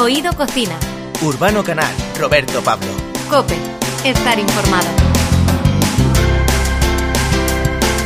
Oído Cocina. Urbano Canal, Roberto Pablo. Cope, estar informado.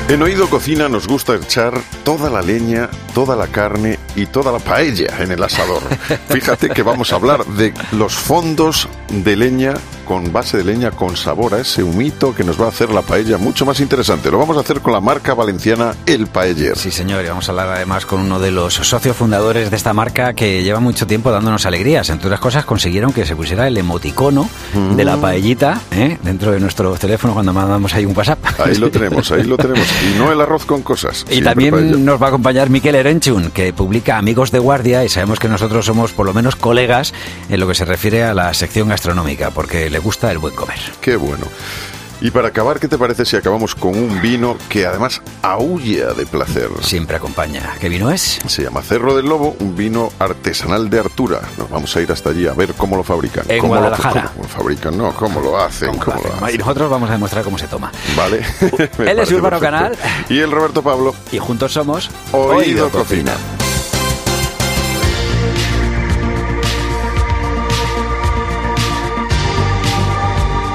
En Oído Cocina nos gusta echar toda la leña, toda la carne y toda la paella en el asador. Fíjate que vamos a hablar de los fondos de leña con base de leña con sabor a ese humito que nos va a hacer la paella mucho más interesante. Lo vamos a hacer con la marca valenciana El Paeller. Sí, señor, y vamos a hablar además con uno de los socios fundadores de esta marca que lleva mucho tiempo dándonos alegrías. Entre otras cosas, consiguieron que se pusiera el emoticono de la paellita ¿eh? dentro de nuestro teléfono cuando mandamos ahí un WhatsApp. Ahí lo tenemos, ahí lo tenemos. Y no el arroz con cosas. Y también nos va a acompañar Miquel Erenchun, que publica Amigos de Guardia y sabemos que nosotros somos por lo menos colegas en lo que se refiere a la sección gastronómica, porque le gusta el buen comer. Qué bueno. Y para acabar, ¿qué te parece si acabamos con un vino que además aúlla de placer? Siempre acompaña. ¿Qué vino es? Se llama Cerro del Lobo, un vino artesanal de Artura. Nos vamos a ir hasta allí a ver cómo lo fabrican. En cómo Guadalajara. Lo, cómo lo fabrican, no, cómo lo hacen. ¿Cómo cómo lo lo hacen? hacen. Y nosotros vamos a demostrar cómo se toma. Vale. Él es Urbano perfecto. Canal. Y el Roberto Pablo. Y juntos somos Oído Cocina.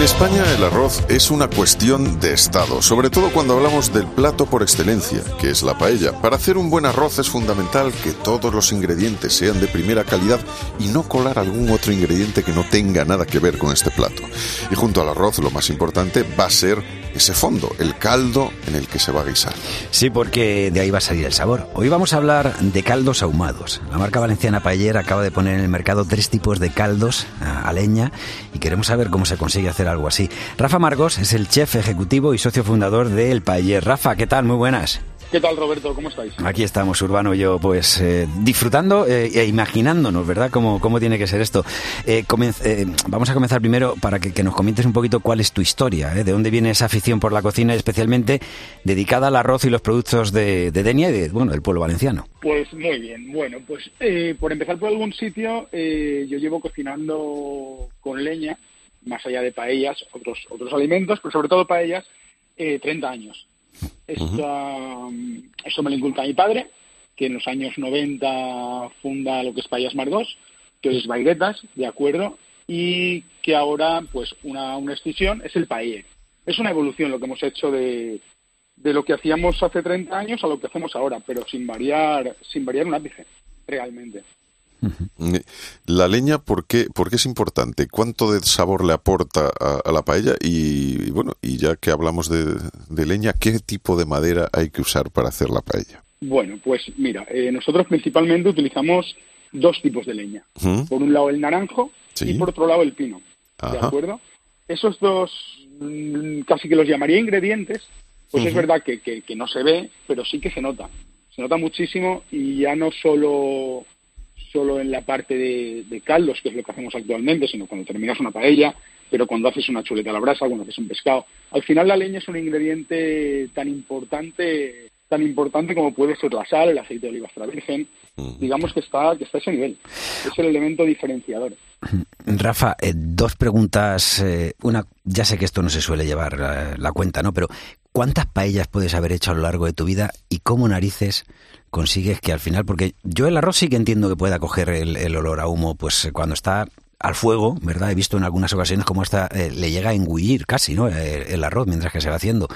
En España el arroz es una cuestión de estado, sobre todo cuando hablamos del plato por excelencia, que es la paella. Para hacer un buen arroz es fundamental que todos los ingredientes sean de primera calidad y no colar algún otro ingrediente que no tenga nada que ver con este plato. Y junto al arroz lo más importante va a ser ese fondo, el caldo en el que se va a guisar. Sí, porque de ahí va a salir el sabor. Hoy vamos a hablar de caldos ahumados. La marca valenciana Payer acaba de poner en el mercado tres tipos de caldos a a leña y queremos saber cómo se consigue hacer algo así. Rafa Margos es el chef ejecutivo y socio fundador de El Payer. Rafa, ¿qué tal? Muy buenas. ¿Qué tal, Roberto? ¿Cómo estáis? Aquí estamos, Urbano y yo, pues eh, disfrutando eh, e imaginándonos, ¿verdad?, cómo, cómo tiene que ser esto. Eh, eh, vamos a comenzar primero para que, que nos comentes un poquito cuál es tu historia, ¿eh? de dónde viene esa afición por la cocina, especialmente dedicada al arroz y los productos de, de Denia y de, bueno, del pueblo valenciano. Pues muy bien. Bueno, pues eh, por empezar por algún sitio, eh, yo llevo cocinando con leña, más allá de paellas, otros otros alimentos, pero sobre todo paellas, eh, 30 años. Esto me lo inculca mi padre, que en los años 90 funda lo que es Paellas Margós, que es Bairetas, de acuerdo, y que ahora, pues, una, una extinción es el paella. Es una evolución lo que hemos hecho de, de lo que hacíamos hace 30 años a lo que hacemos ahora, pero sin variar, sin variar un ápice, realmente. La leña, ¿por qué, por qué es importante? ¿Cuánto de sabor le aporta a, a la paella? Y, y bueno, y ya que hablamos de, de leña, ¿qué tipo de madera hay que usar para hacer la paella? Bueno, pues mira, eh, nosotros principalmente utilizamos dos tipos de leña. Por un lado el naranjo Sí. y por otro lado el pino. ¿De acuerdo? Esos dos, mm, casi que los llamaría ingredientes, pues es verdad que, que- que no se ve, pero sí que se nota. Se nota muchísimo y ya no solo, solo en la parte de, de caldos, que es lo que hacemos actualmente, sino cuando terminas una paella, pero cuando haces una chuleta a la brasa, cuando haces un pescado. Al final la leña es un ingrediente tan importante tan importante como puede ser la sal, el aceite de oliva extra virgen, digamos que está, que está a ese nivel. Es el elemento diferenciador. Rafa, eh, dos preguntas. eh, una, ya sé que esto no se suele llevar eh, la cuenta, ¿no? Pero ¿cuántas paellas puedes haber hecho a lo largo de tu vida y cómo narices consigues que al final, porque yo el arroz sí que entiendo que pueda coger el, el olor a humo, pues eh, cuando está al fuego, ¿verdad? He visto en algunas ocasiones cómo esta eh, le llega a engullir casi, ¿no? El, el arroz mientras que se va haciendo.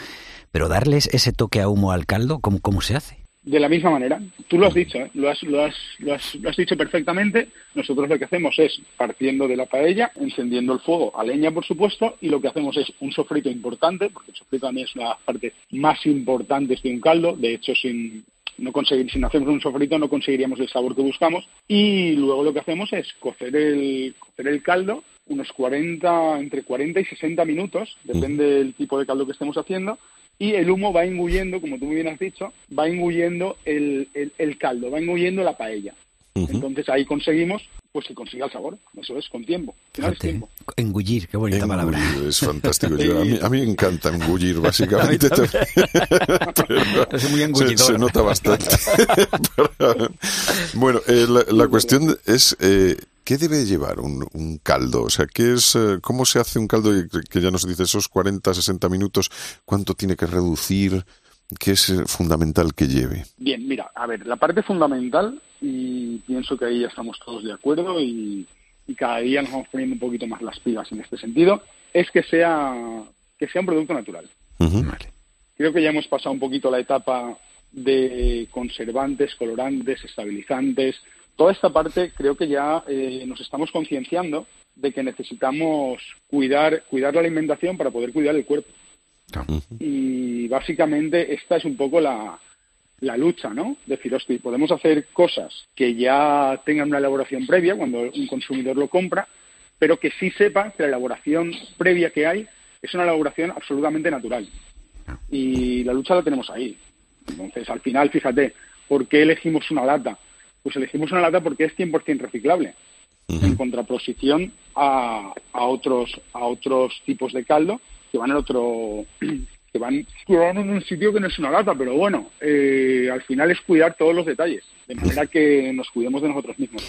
Pero darles ese toque a humo al caldo, ¿cómo, cómo se hace? De la misma manera, tú lo has dicho, ¿eh? lo, has, lo, has, lo, has, lo has dicho perfectamente. Nosotros lo que hacemos es, partiendo de la paella, encendiendo el fuego a leña, por supuesto, y lo que hacemos es un sofrito importante, porque el sofrito también es una de las partes más importantes de un caldo. De hecho, sin, no conseguir, si no hacemos un sofrito no conseguiríamos el sabor que buscamos. Y luego lo que hacemos es cocer el, cocer el caldo unos 40, entre 40 y 60 minutos, depende del tipo de caldo que estemos haciendo, y el humo va engullendo, como tú muy bien has dicho, va engullendo el, el, el caldo, va engullendo la paella. Entonces ahí conseguimos pues que consiga el sabor. Eso es, con tiempo. Es Fíjate, tiempo. engullir, qué bonita palabra. Engullir, es fantástico. Yo- a, mí, a mí me encanta engullir, básicamente. Soy muy se, engullidor. se nota bastante. bueno, eh, la, la cuestión es... eh, ¿Qué debe llevar un, un caldo? O sea, ¿qué es, eh, ¿cómo se hace un caldo que ya nos dice esos 40, 60 minutos? ¿Cuánto tiene que reducir? ¿Qué es eh, fundamental que lleve? Bien, mira, a ver, la parte fundamental, y pienso que ahí ya estamos todos de acuerdo y, y cada día nos vamos poniendo un poquito más las pilas en este sentido, es que sea, que sea un producto natural. Vale. Creo que ya hemos pasado un poquito la etapa de conservantes, colorantes, estabilizantes. Toda esta parte creo que ya eh, nos estamos concienciando de que necesitamos cuidar, cuidar la alimentación para poder cuidar el cuerpo. Y básicamente esta es un poco la, la lucha, ¿no? Decir, hostia, podemos hacer cosas que ya tengan una elaboración previa cuando un consumidor lo compra, pero que sí sepa que la elaboración previa que hay es una elaboración absolutamente natural. Y la lucha la tenemos ahí. Entonces, al final, fíjate, ¿por qué elegimos una lata? Pues elegimos una lata porque es 100% reciclable, en contraposición a, a otros a otros tipos de caldo que van en otro que van, van en un sitio que no es una lata, pero bueno, eh, al final es cuidar todos los detalles, de manera que nos cuidemos de nosotros mismos.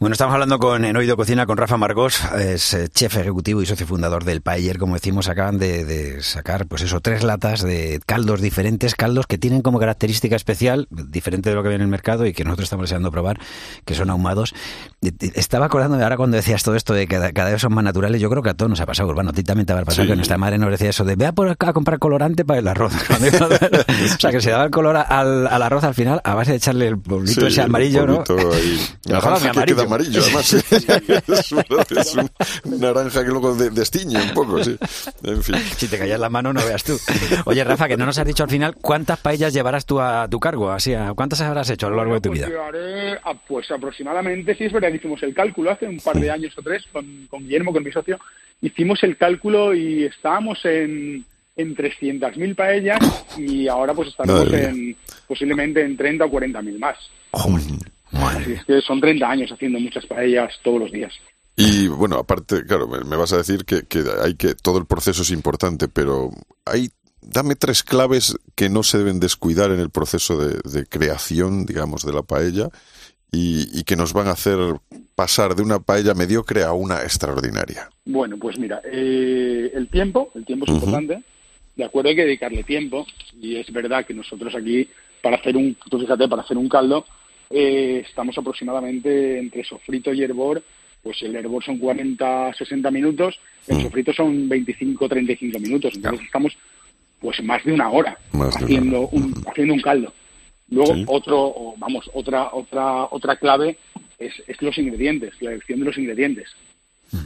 Bueno, estamos hablando con En Oído Cocina con Rafa Margós, es eh, chef ejecutivo y socio fundador del Paella. Como decimos, acaban de, de sacar, pues eso, tres latas de caldos diferentes, caldos que tienen como característica especial, diferente de lo que había en el mercado y que nosotros estamos deseando probar, que son ahumados. Eh, eh, Estaba acordándome ahora cuando decías todo esto de que cada, cada vez son más naturales, yo creo que a todos nos ha pasado, Urbano, a ti también te habrá pasado Sí. que nuestra madre nos decía eso de ve a, por acá a comprar colorante para el arroz. O sea, que se daba el color al, al arroz al final a base de echarle el polvito Sí, ese el amarillo, ¿no? polvito ahí. Ojalá queda amarillo. además. sí. es, un, es un naranja que luego de- destiñe un poco, sí. En fin. Si te caías la mano, no veas tú. Oye, Rafa, que no nos has dicho al final cuántas paellas llevarás tú a tu cargo, así, a- ¿cuántas habrás hecho a lo largo de tu Pues vida? llevaré a- pues aproximadamente, sí es verdad que hicimos el cálculo hace un par de años o tres con, con Guillermo, con mi socio, hicimos el cálculo y estábamos en, en 300.000 paellas y ahora pues estaremos en posiblemente en 30 o 40.000 más. Así es que son 30 años haciendo muchas paellas todos los días. Y bueno, aparte, claro, me vas a decir que, que hay que todo el proceso es importante, pero hay dame tres claves que no se deben descuidar en el proceso de, de creación, digamos, de la paella y, y que nos van a hacer pasar de una paella mediocre a una extraordinaria. Bueno, pues mira, eh, el tiempo, el tiempo es importante. De acuerdo, hay que dedicarle tiempo. Y es verdad que nosotros aquí, para hacer un, tú fíjate, para hacer un caldo, eh, estamos aproximadamente entre sofrito y hervor. Pues el hervor son 40, 60 minutos, el Mm. sofrito son 25, 35 minutos. Entonces Claro. estamos pues más de una hora Más de una haciendo hora. un, haciendo un caldo. Luego Sí. otro, vamos, otra, otra, otra clave es, es los ingredientes, la elección de los ingredientes.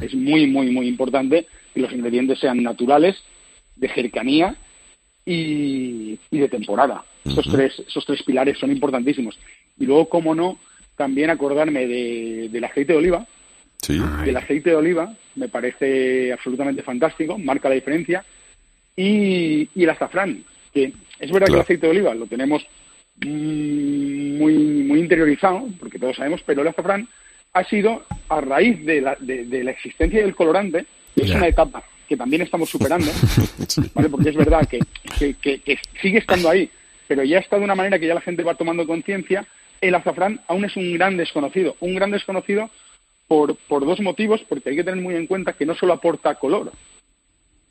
Es muy, muy, muy importante que los ingredientes sean naturales, de cercanía y, y de temporada. Esos, tres, esos tres pilares son importantísimos. Y luego, cómo no, también acordarme de- del aceite de oliva. Sí. El aceite de oliva me parece absolutamente fantástico, marca la diferencia. Y, y el azafrán, que es verdad que el aceite de oliva lo tenemos mm, muy, muy interiorizado, porque todos sabemos, pero el azafrán ha sido a raíz de la, de, de la existencia del colorante, que es una etapa que también estamos superando. ¿vale? porque es verdad que, que- que- que sigue estando ahí, pero ya está de una manera que ya la gente va tomando conciencia, el azafrán aún es un gran desconocido, un gran desconocido por, por dos motivos, porque hay que tener muy en cuenta que no solo aporta color,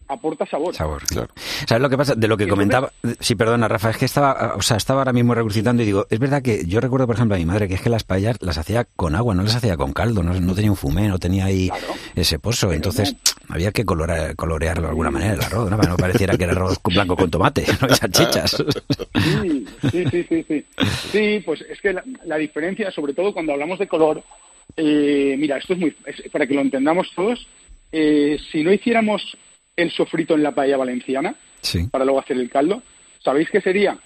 aporta sabor. Sabor. Claro. ¿Sabes lo que pasa? De lo que comentaba, sí, perdona, Rafa, es que estaba, o sea, estaba ahora mismo recrucitando y digo, es verdad que yo recuerdo, por ejemplo, a mi madre que es que las paellas las hacía con agua, no las hacía con caldo, no, no tenía un fumé, no tenía ahí Claro. ese pozo, entonces había que colorar, colorearlo de alguna manera el arroz, ¿no? para no pareciera que era arroz blanco con tomate, no y salchichas. Sí, sí, sí, sí, sí. Sí, pues es que la, la diferencia, sobre todo cuando hablamos de color, eh, mira, esto es muy, es- para que lo entendamos todos, eh, si no hiciéramos el sofrito en la paella valenciana, Sí, para luego hacer el caldo, ¿sabéis qué sería?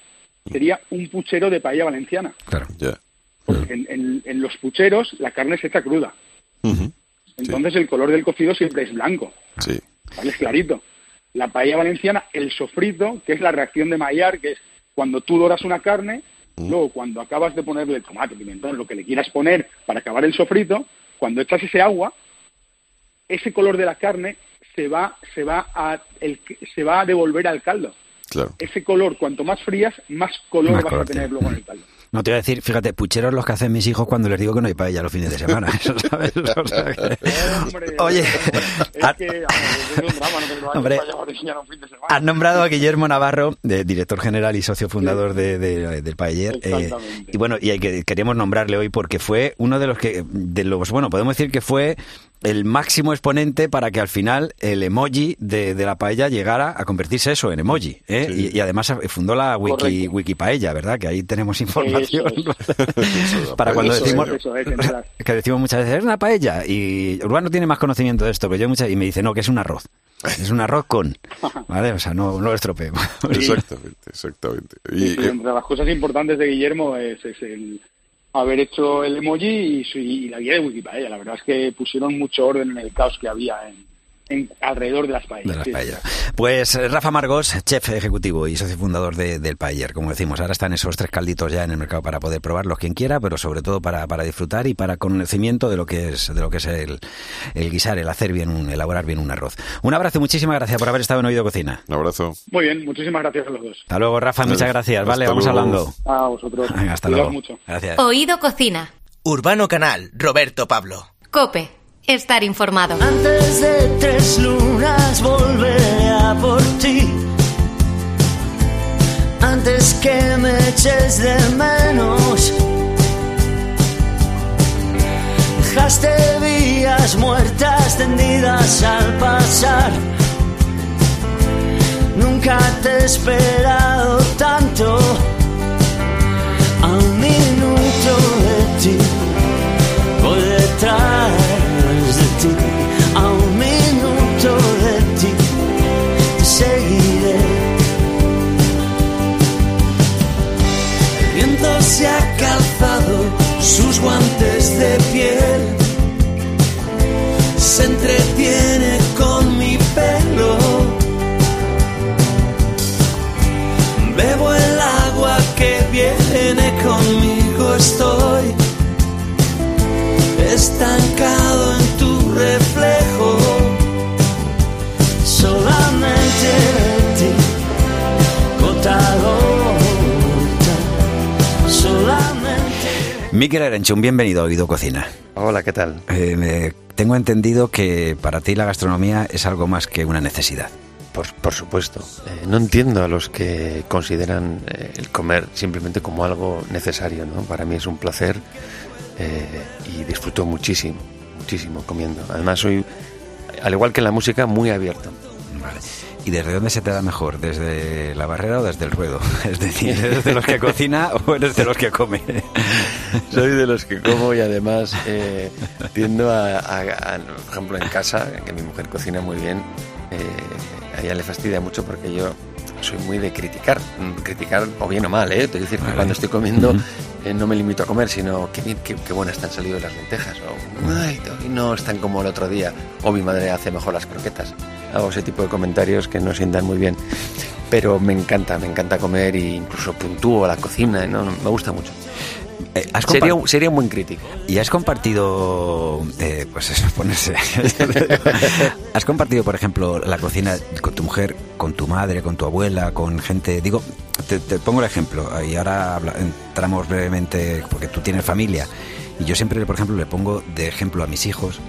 Sería un puchero de paella valenciana. claro. Ya. Porque en, en- en los pucheros la carne se echa cruda. Entonces el color del cocido siempre es blanco. Sí. ¿vale? Es clarito. La paella valenciana, el sofrito, que es la reacción de Maillard, que es cuando tú doras una carne, Luego, cuando acabas de ponerle el tomate, pimentón, lo que le quieras poner para acabar el sofrito, cuando echas ese agua, ese color de la carne se va, se va a, el, se va a devolver al caldo. Claro. Ese color, cuanto más frías, más color Más vas color a tener luego en el caldo. No te voy a decir, fíjate, pucheros los que hacen mis hijos cuando les digo que no hay paella los fines de semana. Eso, ¿sabes? O sea que- Hombre, Oye, es que Hombre, vayas a diseñar un fin de semana. Has nombrado a Guillermo Navarro, de, director general y socio fundador de, de- del Paeller. eh, y bueno, y hay que, queríamos nombrarle hoy porque fue uno de los que, de los, bueno, podemos decir que fue el máximo exponente para que al final el emoji de, de la paella llegara a convertirse eso en emoji. ¿eh? Sí. Y, y además fundó la wiki, wiki paella, ¿verdad? Que ahí tenemos información. Eso, para cuando eso decimos es, eso es, entrar. que decimos muchas veces es una paella y Urbano tiene más conocimiento de esto que yo muchas y me dice no que es un arroz es un arroz con vale o sea no no lo estropeemos Exactamente, exactamente. Y, sí, eh, entre las cosas importantes de Guillermo es, es el haber hecho el emoji y, y la guía de Wikipedia. La verdad es que pusieron mucho orden en el caos que había en, en- alrededor de las paellas. de las sí. paellas. Pues eh, Rafa Margos, chef ejecutivo y socio fundador de- del Paeller, como decimos. Ahora están esos tres calditos ya en el mercado para poder probarlos quien quiera, pero sobre todo para, para disfrutar y para conocimiento de lo que es de lo que es el, el guisar, el hacer bien, un, elaborar bien un arroz. Un abrazo, y muchísimas gracias por haber estado en Oído Cocina. un abrazo. Muy bien, muchísimas gracias a los dos. Hasta luego, Rafa, muchas gracias. Vale, Hasta vamos luego. hablando. A vosotros. Venga, hasta luego. mucho. Gracias. Oído Cocina. Urbano Canal, Roberto Pablo. Cope. Estar informado. Antes de tres lunas volveré a por ti. Antes que me eches de menos. Dejaste vías muertas tendidas al pasar. Nunca te he esperado Miquel Arenchón, bienvenido a Oído Cocina. Hola, ¿qué tal? Eh, tengo entendido que para ti la gastronomía es algo más que una necesidad. Por, por supuesto. Eh, no entiendo a los que consideran eh, el comer simplemente como algo necesario, ¿no? Para mí es un placer eh, y disfruto muchísimo, muchísimo comiendo. Además soy, al igual que en la música, muy abierto. Vale. ¿Y desde dónde se te da mejor? ¿Desde la barrera o desde el ruedo? Es decir, ¿eres de los que cocina o eres de los que come? Soy de los que como y además eh, tiendo a, a- a- por ejemplo, en casa, que mi mujer cocina muy bien, eh, a ella le fastidia mucho porque yo soy muy de criticar, mm, criticar o bien o mal, ¿eh? Te quiero decir que cuando estoy comiendo eh, no me limito a comer, sino que bien, qué, qué buenas han salido las lentejas, o ay, no están como el otro día, o mi madre hace mejor las croquetas. Hago ese tipo de comentarios que no sientan muy bien. Pero me encanta, me encanta comer e incluso puntúo la cocina, ¿no? me gusta mucho. Eh, ¿has Sería, un- sería un buen crítico. ¿Y has compartido, eh, pues eso, ponerse... ¿Has compartido, por ejemplo, la cocina con tu mujer, con tu madre, con tu abuela, con gente... Digo, te, te pongo el ejemplo, y ahora habla- entramos brevemente, porque tú tienes familia, y yo siempre, por ejemplo, le pongo de ejemplo a mis hijos,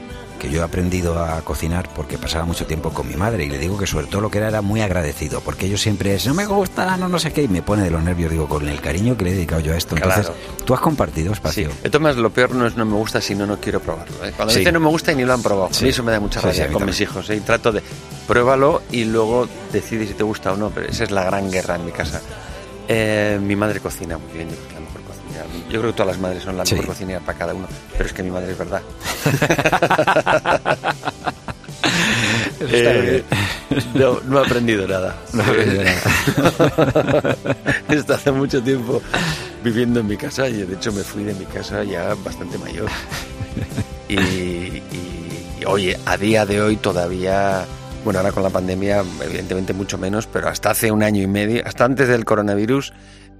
que yo he aprendido a cocinar porque pasaba mucho tiempo con mi madre, y le digo que sobre todo lo que era era muy agradecido, porque ellos siempre es, no me gusta, no, no sé qué, y me pone de los nervios, digo, con el cariño que le he dedicado yo a esto. Entonces, Claro. tú has compartido Sí. espacio. Todas maneras, lo peor no es no me gusta, sino no quiero probarlo. ¿eh? Cuando Sí. dice no me gusta y ni lo han probado. Sí. A mí eso me da mucha Sí, sí, rabia con también. mis hijos. ¿eh? Y trato de pruébalo y luego decide si te gusta o no. Pero esa es la gran guerra en mi casa. Eh, mi madre cocina muy bien, yo creo que todas las madres son la Sí. mejor cocinera para cada uno. Pero es que mi madre es verdad. Eh, no, no he aprendido nada. No he aprendido nada. He estado hace mucho tiempo viviendo en mi casa y de hecho me fui de mi casa ya bastante mayor. Y, y- y, oye, a día de hoy todavía, bueno, ahora con la pandemia evidentemente mucho menos, pero hasta hace un año y medio, hasta antes del coronavirus,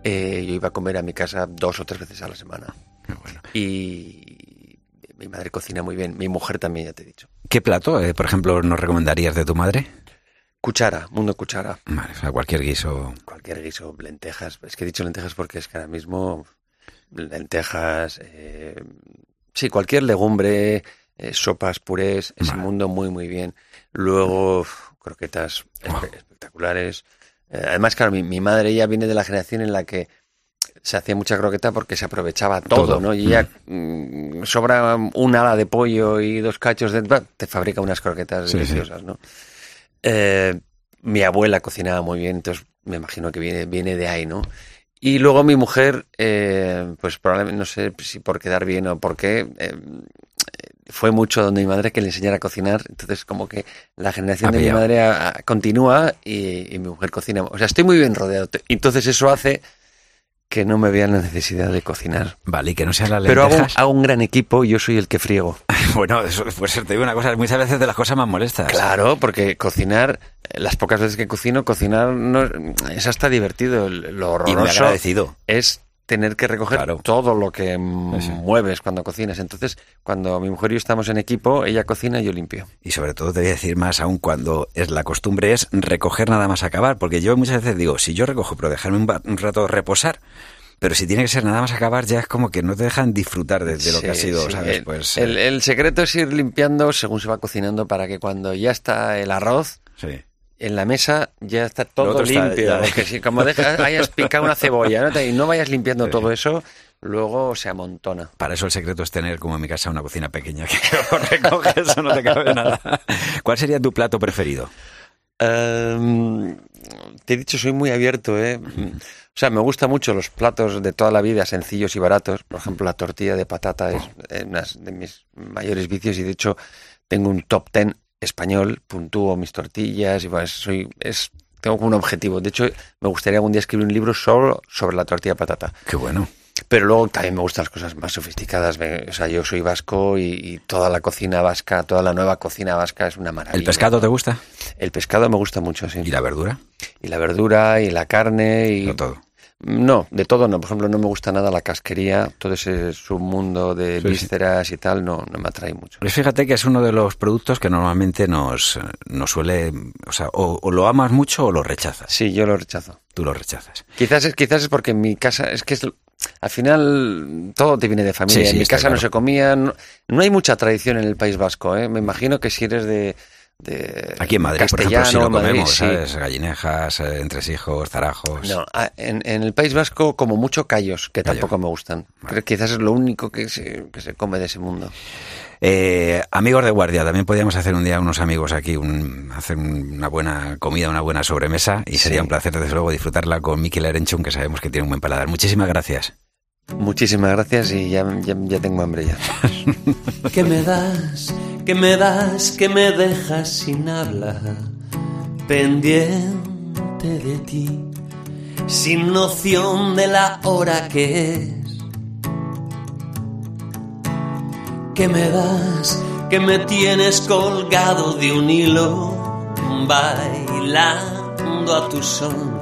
eh, yo iba a comer a mi casa dos o tres veces a la semana. Y mi madre cocina muy bien, mi mujer también, ya te he dicho. ¿Qué plato, eh, por ejemplo, nos recomendarías de tu madre? Cuchara, mundo cuchara. Vale, o sea, cualquier guiso. Cualquier guiso, lentejas. Es que he dicho lentejas porque es que ahora mismo lentejas, eh, sí, cualquier legumbre, eh, sopas, purés, ese Vale. mundo muy, muy bien. Luego, croquetas espe- espectaculares. Eh, además, claro, mi, mi madre ya viene de la generación en la que se hacía mucha croqueta porque se aprovechaba todo, Todo. ¿no? Y ya mm, sobra un ala de pollo y dos cachos de... Te fabrica unas croquetas Sí, sí. deliciosas, ¿no? Eh, mi abuela cocinaba muy bien, entonces me imagino que viene, viene de ahí, ¿no? Y luego mi mujer, eh, pues probablemente, no sé si por quedar bien o por qué, eh, fue mucho donde mi madre que le enseñara a cocinar, entonces como que la generación Ha de mi madre a- a- continúa y, y mi mujer cocina. O sea, estoy muy bien rodeado. Entonces eso hace que no me vea la necesidad de cocinar. Vale, y que no sean las Pero hago, lentejas. hago un gran equipo y yo soy el que friego. Bueno, eso, pues te digo una cosa, muchas veces de las cosas más molestas. Claro, porque cocinar, las pocas veces que cocino, cocinar no, es hasta divertido. Lo Y muy horroroso agradecido. es tener que recoger Claro. todo lo que mueves cuando cocinas. Entonces, cuando mi mujer y yo estamos en equipo, ella cocina y yo limpio. Y sobre todo te voy a decir más aún cuando es la costumbre es recoger nada más acabar, porque yo muchas veces digo, si yo recojo, pero dejarme un, rato reposar, pero si tiene que ser nada más acabar, ya es como que no te dejan disfrutar de, de lo que ha sido, sí. ¿sabes? El, Pues el- eh, el secreto es ir limpiando según se va cocinando para que cuando ya está el arroz sí. En la mesa ya está todo otro está limpio. ya- Porque si como dejas, hayas picado una cebolla ¿no? y no vayas limpiando todo eso, luego se amontona. Para eso el secreto es tener, como en mi casa, una cocina pequeña que recoge eso, no te cabe nada. ¿Cuál sería tu plato preferido? Ehm, te he dicho, soy muy abierto, ¿eh? O sea, me gustan mucho los platos de toda la vida, sencillos y baratos. Por ejemplo, la tortilla de patata es eh, una de mis mayores vicios y de hecho tengo un top ten español, puntúo mis tortillas y pues soy, es, tengo como un objetivo. De hecho, me gustaría algún día escribir un libro solo sobre la tortilla de patata. Qué bueno. Pero luego también me gustan las cosas más sofisticadas. O sea, yo soy vasco y, y toda la cocina vasca, toda la nueva cocina vasca es una maravilla. ¿El pescado te gusta? El pescado me gusta mucho, sí. ¿Y la verdura? Y la verdura y la carne y No todo. No, de todo no. Por ejemplo, no me gusta nada la casquería, todo ese submundo de Sí, sí. vísceras y tal, no, no me atrae mucho. Pues fíjate que es uno de los productos que normalmente nos, nos suele, o sea, o, o lo amas mucho o lo rechazas. Sí, yo lo rechazo. Tú lo rechazas. Quizás es, quizás es porque en mi casa, es que es, al final todo te viene de familia. Sí, en mi casa no se comía, no, no hay mucha tradición en el País Vasco. ¿eh? Me imagino que si eres de, de Aquí en Madrid, por ejemplo, sí lo Madrid, comemos, sí. ¿sabes? Gallinejas, eh, entresijos, zarajos. No, ah, en, en el País Vasco como mucho callos, que Callo. tampoco me gustan. Creo que quizás es lo único que se, que se come de ese mundo. Eh, amigos de guardia, también podríamos hacer un día unos amigos aquí, un- hacer un- una buena comida, una buena sobremesa y sería Sí. un placer desde luego disfrutarla con Mikel Erenchun, que sabemos que tiene un buen paladar. Muchísimas gracias. Muchísimas gracias y ya, tengo hambre ya. que me das, que me das, que me dejas sin habla, pendiente de ti, sin noción de la hora que es. Que me das, que me tienes colgado de un hilo, bailando a tu son,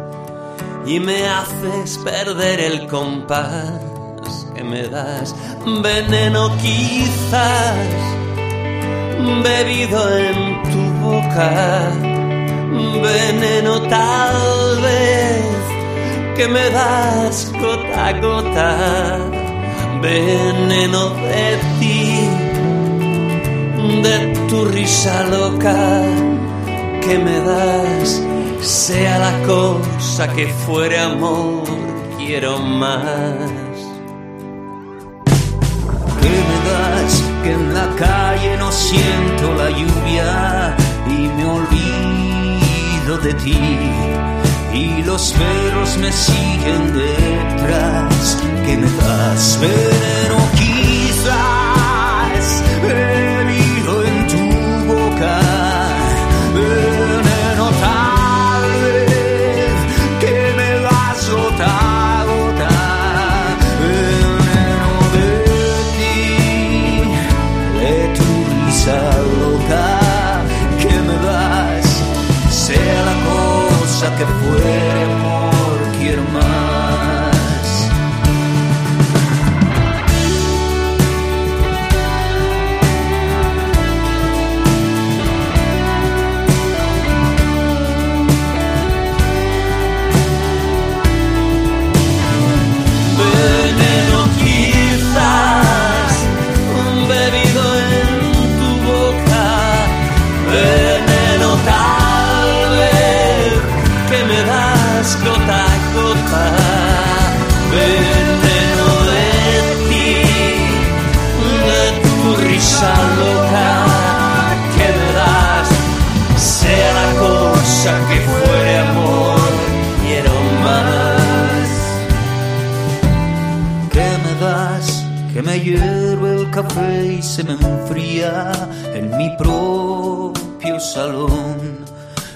y me haces perder el compás que me das, veneno quizás bebido en tu boca, veneno tal vez que me das gota a gota, veneno de ti, de tu risa loca que me das, sea la cosa que fuere amor, quiero más. Que me das, que en la calle no siento la lluvia y me olvido de ti. Y los perros me siguen detrás. Que me das veneno quizás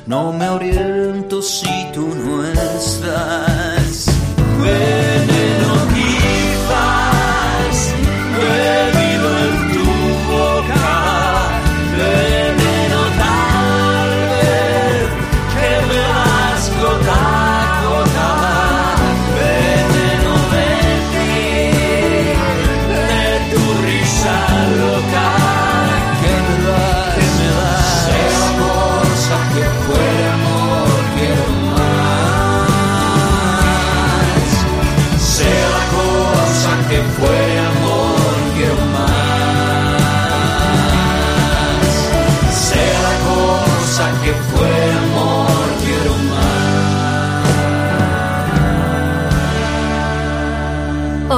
No me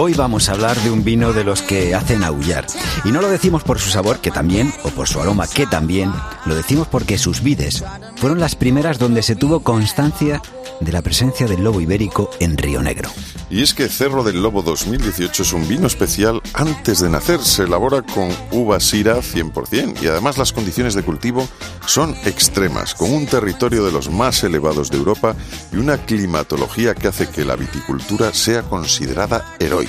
Hoy vamos a hablar de un vino de los que hacen aullar. Y no lo decimos por su sabor, que también, o por su aroma, que también, lo decimos porque sus vides fueron las primeras donde se tuvo constancia de la presencia del lobo ibérico en Río Negro. Y es que Cerro del Lobo 2018 es un vino especial antes de nacer. Se elabora con uva sira 100% y además las condiciones de cultivo son extremas, con un territorio de los más elevados de Europa y una climatología que hace que la viticultura sea considerada heroica.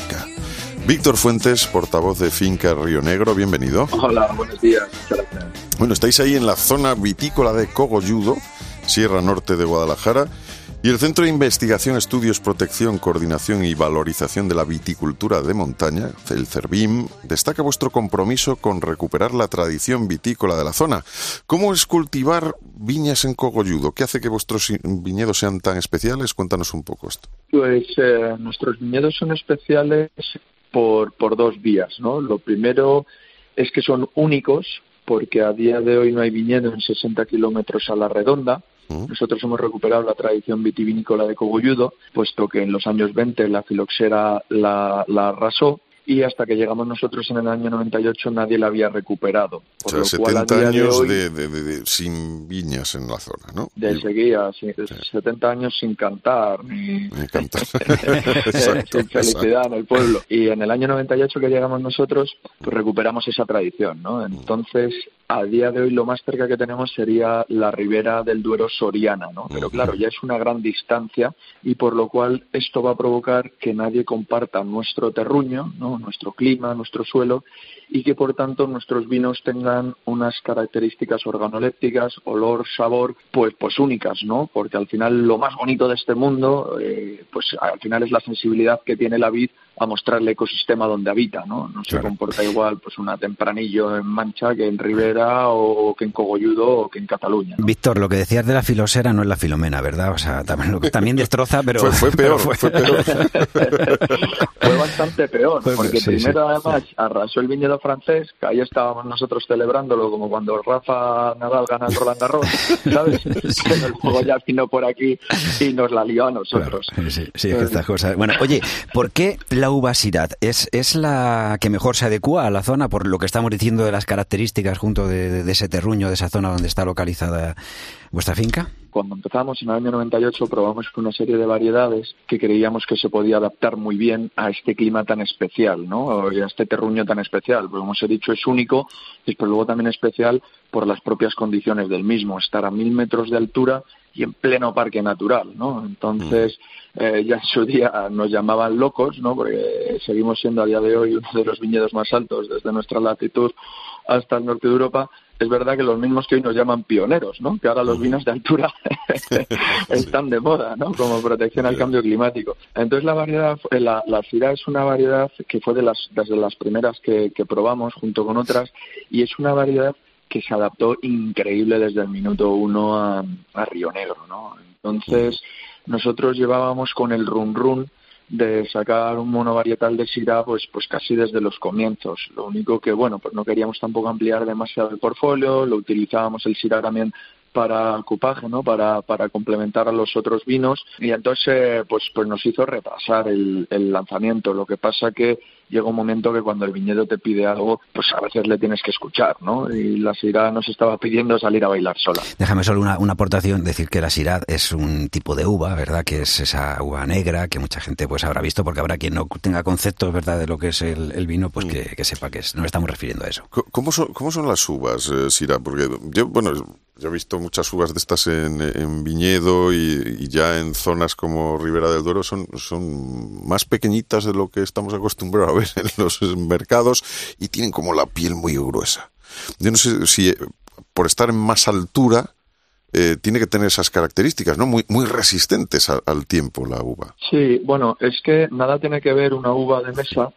Víctor Fuentes, portavoz de Finca Río Negro, bienvenido. Hola, buenos días. Muchas gracias. Bueno, estáis ahí en la zona vitícola de Cogolludo, Sierra Norte de Guadalajara, y el Centro de Investigación, Estudios, Protección, Coordinación y Valorización de la Viticultura de Montaña, el CERVIM, destaca vuestro compromiso con recuperar la tradición vitícola de la zona. ¿Cómo es cultivar viñas en Cogolludo? ¿Qué hace que vuestros viñedos sean tan especiales? Cuéntanos un poco esto. Pues eh, nuestros viñedos son especiales por, por dos vías, ¿no? Lo primero es que son únicos porque a día de hoy no hay viñedo en 60 kilómetros a la redonda. Nosotros hemos recuperado la tradición vitivinícola de Cogolludo, puesto que en los años 20 la filoxera la, la arrasó y hasta que llegamos nosotros en el año 98 nadie la había recuperado. O Por sea, lo cual, a 70 día de años hoy- de, de- de- sin viñas en la zona, ¿no? de seguida, sí, 70 años sin cantar, ni, encanta. sin felicidad en el pueblo. Y en el año 98 que llegamos nosotros, pues recuperamos esa tradición, ¿no? Entonces, a día de hoy lo más cerca que tenemos sería la ribera del Duero Soriana, ¿no? Pero claro, ya es una gran distancia y por lo cual esto va a provocar que nadie comparta nuestro terruño, ¿no? Nuestro clima, nuestro suelo y que por tanto nuestros vinos tengan unas características organolépticas, olor, sabor, pues pues únicas, ¿no? Porque al final lo más bonito de este mundo, eh, pues al final es la sensibilidad que tiene la vid a mostrar el ecosistema donde habita, ¿no? No se comporta igual pues una tempranillo en Mancha que en Ribera o que en Cogolludo o que en Cataluña. ¿no? Víctor, lo que decías de la filosera no es la filomena, ¿verdad? O sea, también, lo que también destroza, pero... Fue, fue pero peor, fue- fue peor. Fue bastante peor, Fue- porque sí, primero sí, además arrasó el viñedo francés, que ahí estábamos nosotros celebrándolo como cuando Rafa Nadal gana el Roland Garros, ¿sabes? Pero luego ya vino por aquí y nos la lió a Claro, nosotros. sí, sí, es que estas cosas. Bueno, oye, ¿por qué la uva Syrah? ¿Es, ¿Es la que mejor se adecua a la zona por lo que estamos diciendo de las características junto de, ese terruño, de esa zona donde está localizada vuestra finca? Cuando empezamos en el año 98 probamos una serie de variedades que creíamos que se podía adaptar muy bien a este clima tan especial, ¿no? A este terruño tan especial. Porque como os he dicho es único, y pero luego también especial por las propias condiciones del mismo, estar a mil metros de altura y en pleno parque natural, ¿no? Entonces, eh, ya en su día nos llamaban locos, ¿no? Porque seguimos siendo a día de hoy uno de los viñedos más altos desde nuestra latitud hasta el norte de Europa. Es verdad que los mismos que hoy nos llaman pioneros, ¿no? Que ahora los vinos de altura están de moda, ¿no? Como protección al cambio climático. Entonces la variedad, eh, la, la Syrah es una variedad que fue de las, desde las primeras que, que probamos junto con otras y es una variedad que se adaptó increíble desde el minuto uno a, a Río Negro, ¿no? Entonces nosotros llevábamos con el run run de sacar un monovarietal de Syrah pues pues casi desde los comienzos. Lo único que bueno, pues no queríamos tampoco ampliar demasiado el portfolio, lo utilizábamos el Syrah también para cupaje, ¿no? Para, para complementar a los otros vinos y entonces pues pues nos hizo retrasar el, el lanzamiento. Lo que pasa que llega un momento que cuando el viñedo te pide algo, pues a veces le tienes que escuchar, ¿no? Y la Syrah nos estaba pidiendo salir a bailar sola. Déjame solo una, una aportación, decir que la Syrah es un tipo de uva, ¿verdad? Que es esa uva negra que mucha gente pues habrá visto, porque habrá quien no tenga conceptos, ¿verdad? De lo que es el, el vino, pues que, que sepa que es, nos estamos refiriendo a eso. ¿Cómo son, cómo son las uvas, eh, Sira? Porque yo, bueno, yo he visto muchas uvas de estas en, viñedo y, ya en zonas como Ribera del Duero son, son más pequeñitas de lo que estamos acostumbrados a ver en los mercados y tienen como la piel muy gruesa. Yo no sé si eh, por estar en más altura eh, tiene que tener esas características, ¿no? Muy, muy resistentes al tiempo la uva. Sí, bueno, es que nada tiene que ver una uva de mesa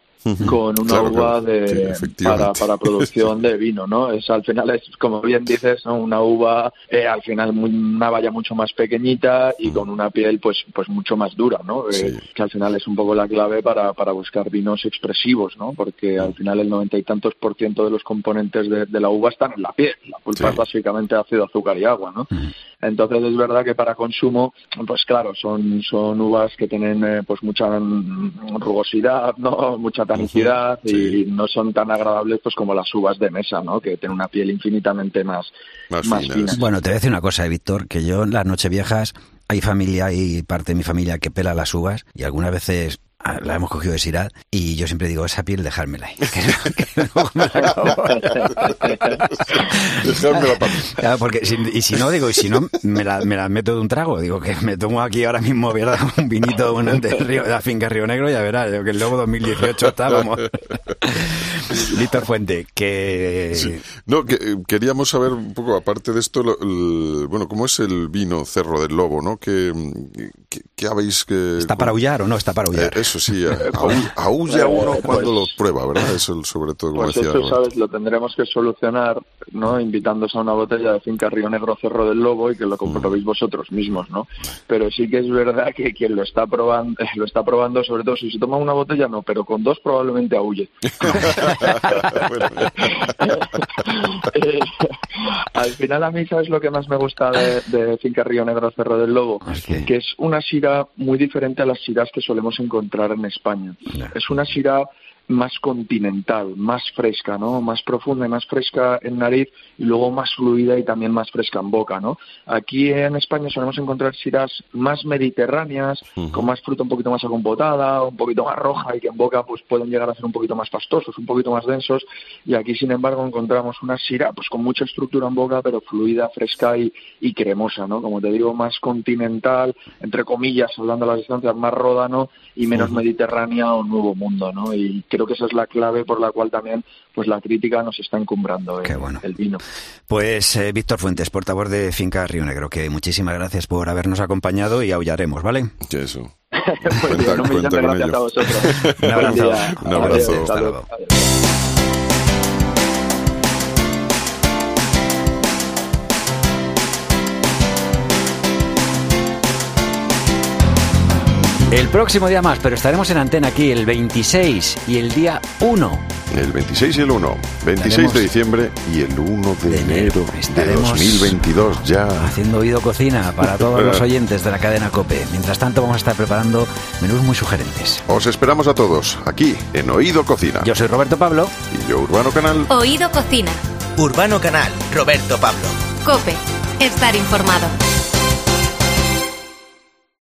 con una Claro, uva claro. Sí, de para, para producción de vino, ¿no? Es al final es como bien dices, ¿no? una uva eh, al final muy- una valla mucho más pequeñita y con una piel pues pues mucho más dura, ¿no? Eh, que al final es un poco la clave para, para buscar vinos expresivos, ¿no? Porque al final el noventa y tantos por ciento de los componentes de, de la uva están en la piel. La pulpa Sí. es básicamente ácido, azúcar y agua, ¿no? Entonces es verdad que para consumo, pues claro, son, son uvas que tienen eh, pues mucha mm, rugosidad, ¿no? Mucha tanicidad y no son tan agradables pues como las uvas de mesa, ¿no? Que tienen una piel infinitamente más, Más fina. Bueno, te voy a decir una cosa, eh, Víctor, que yo en las Nocheviejas hay familia y parte de mi familia que pela las uvas y algunas veces la hemos cogido de Syrah y yo siempre digo, esa piel dejármela ahí. que luego me la acabo. Dejádmela para mí. Claro, porque si- y si no, digo, y si no, me la, me la meto de un trago. Digo, que me tomo aquí ahora mismo, ¿verdad? Un vinito del río, de la finca Río Negro, ya verás, que luego 2018 está, vamos. Víctor Fuente, que... Sí. No, que, eh, queríamos saber un poco, aparte de esto, el- bueno, ¿cómo es el vino Cerro del Lobo, no? ¿Qué, qué, qué habéis que...? ¿Está para aullar o no está para Eh, aullar? eso sí, a- aú- aúlla uno cuando lo prueba, ¿verdad? Eso sobre todo, como Pues decía. ¿sabes? Lo tendremos que solucionar, ¿no? Invitándose a una botella de finca Río Negro Cerro del Lobo y que lo comprobéis vosotros mismos, ¿no? Pero sí que es verdad que quien lo está probando, lo está probando, sobre todo si se toma una botella, no, pero con dos probablemente aúlle. Eh, al final a mí, ¿sabes lo que más me gusta de, de Finca Río Negro Cerro del Lobo? ¿Qué? Que es una sira muy diferente a las siras que solemos encontrar en España. Es una sira más continental, más fresca, ¿no? Más profunda y más fresca en nariz y luego más fluida y también más fresca en boca, ¿no? Aquí en España solemos encontrar siras más mediterráneas, con más fruta un poquito más acompotada, un poquito más roja y que en boca pues pueden llegar a ser un poquito más pastosos, un poquito más densos y aquí sin embargo encontramos una sira pues con mucha estructura en boca pero fluida, fresca y, y cremosa, ¿no? Como te digo, más continental, entre comillas, hablando a las distancias, más ródano y menos mediterránea o nuevo mundo, ¿no? Y creo que esa es la clave por la cual también pues la crítica nos está encumbrando Qué el, bueno. el vino. Pues eh, Víctor Fuentes, portavoz de Finca Río Negro, que muchísimas gracias por habernos acompañado y aullaremos, ¿ale? que eso. Bien, de con gracias ello. a vosotros. Un abrazo. Un abrazo. Adiós, Hasta luego. Adiós. El próximo día más, pero estaremos en antena aquí el 26 y el día 1. El 26 y el 1. 26 Estaremos- de diciembre y el 1 de, de enero. enero de Estaremos 2022 ya. Haciendo oído cocina para todos los oyentes de la cadena COPE. Mientras tanto vamos a estar preparando menús muy sugerentes. Os esperamos a todos aquí en Oído Cocina. Yo soy Roberto Pablo. Y yo, Urbano Canal. Oído Cocina. Urbano Canal, Roberto Pablo. Cope. Estar informado.